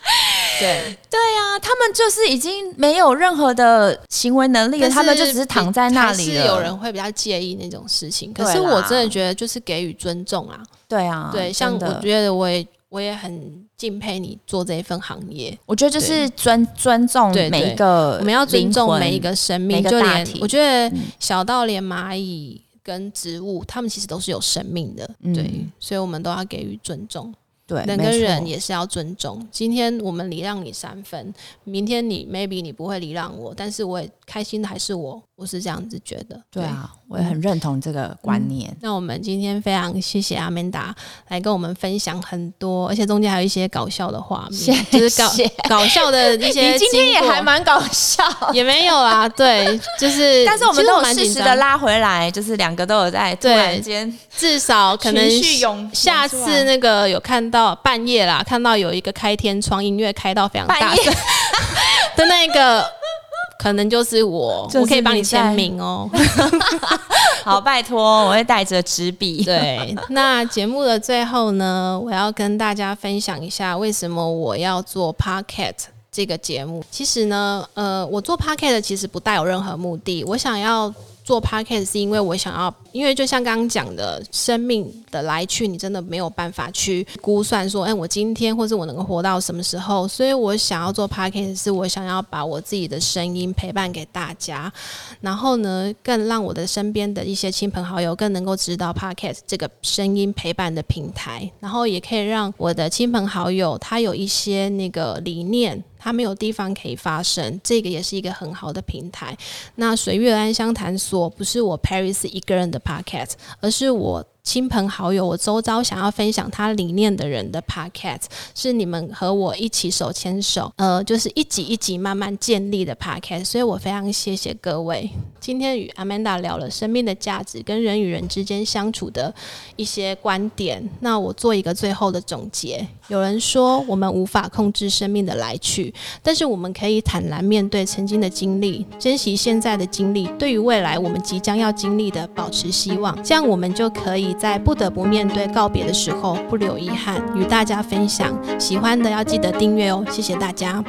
Speaker 2: 对，对呀，他们就是已经没有任何的行为能力了，他们就只是躺在那里
Speaker 1: 了。有人会比较介意那种事情，可是我真的觉得就是给予尊重啊。
Speaker 2: 对啊，
Speaker 1: 对，像我觉得我也。我也很敬佩你做这一份行业，
Speaker 2: 我觉得就是尊尊重每一个，
Speaker 1: 我们要尊重每一个生命，就连我觉得小到连蚂蚁跟植物，它们其实都是有生命的，对，所以我们都要给予尊重。
Speaker 2: 对，
Speaker 1: 人跟人也是要尊重。今天我们礼让你三分，明天你 maybe 你不会礼让我，但是我也开心的还是我，我是这样子觉得。
Speaker 2: 对啊，我也很认同这个观念。
Speaker 1: 那我们今天非常谢谢阿曼达来跟我们分享很多，而且中间还有一些搞笑的画面，就是搞搞笑的一些。
Speaker 2: 你今天也还蛮搞笑，
Speaker 1: 也没有啊，对，就是，
Speaker 2: 但是我们都有适时的拉回来，就是两个都有在突然间，
Speaker 1: 至少可能下次那个有看。到半夜啦，看到有一个开天窗，音乐开到非常大声的那个，可能就是我，我可以帮你签名哦。
Speaker 2: 好，拜托，我会带着纸笔。
Speaker 1: 对，那节目的最后呢，我要跟大家分享一下为什么我要做 Pocket 这个节目。其实呢，呃，我做 Pocket 其实不带有任何目的，我想要。做 podcast 是因为我想要，因为就像刚刚讲的，生命的来去，你真的没有办法去估算说，哎，我今天或者我能够活到什么时候？所以我想要做 podcast，是我想要把我自己的声音陪伴给大家，然后呢，更让我的身边的一些亲朋好友更能够知道 podcast 这个声音陪伴的平台，然后也可以让我的亲朋好友他有一些那个理念。他没有地方可以发声，这个也是一个很好的平台。那水月安相谈所不是我 Paris 一个人的 pocket，而是我。亲朋好友，我周遭想要分享他理念的人的 podcast，是你们和我一起手牵手，呃，就是一集一集慢慢建立的 podcast。所以我非常谢谢各位。今天与 Amanda 聊了生命的价值跟人与人之间相处的一些观点。那我做一个最后的总结。有人说我们无法控制生命的来去，但是我们可以坦然面对曾经的经历，珍惜现在的经历，对于未来我们即将要经历的保持希望，这样我们就可以。在不得不面对告别的时候，不留遗憾，与大家分享。喜欢的要记得订阅哦，谢谢大家。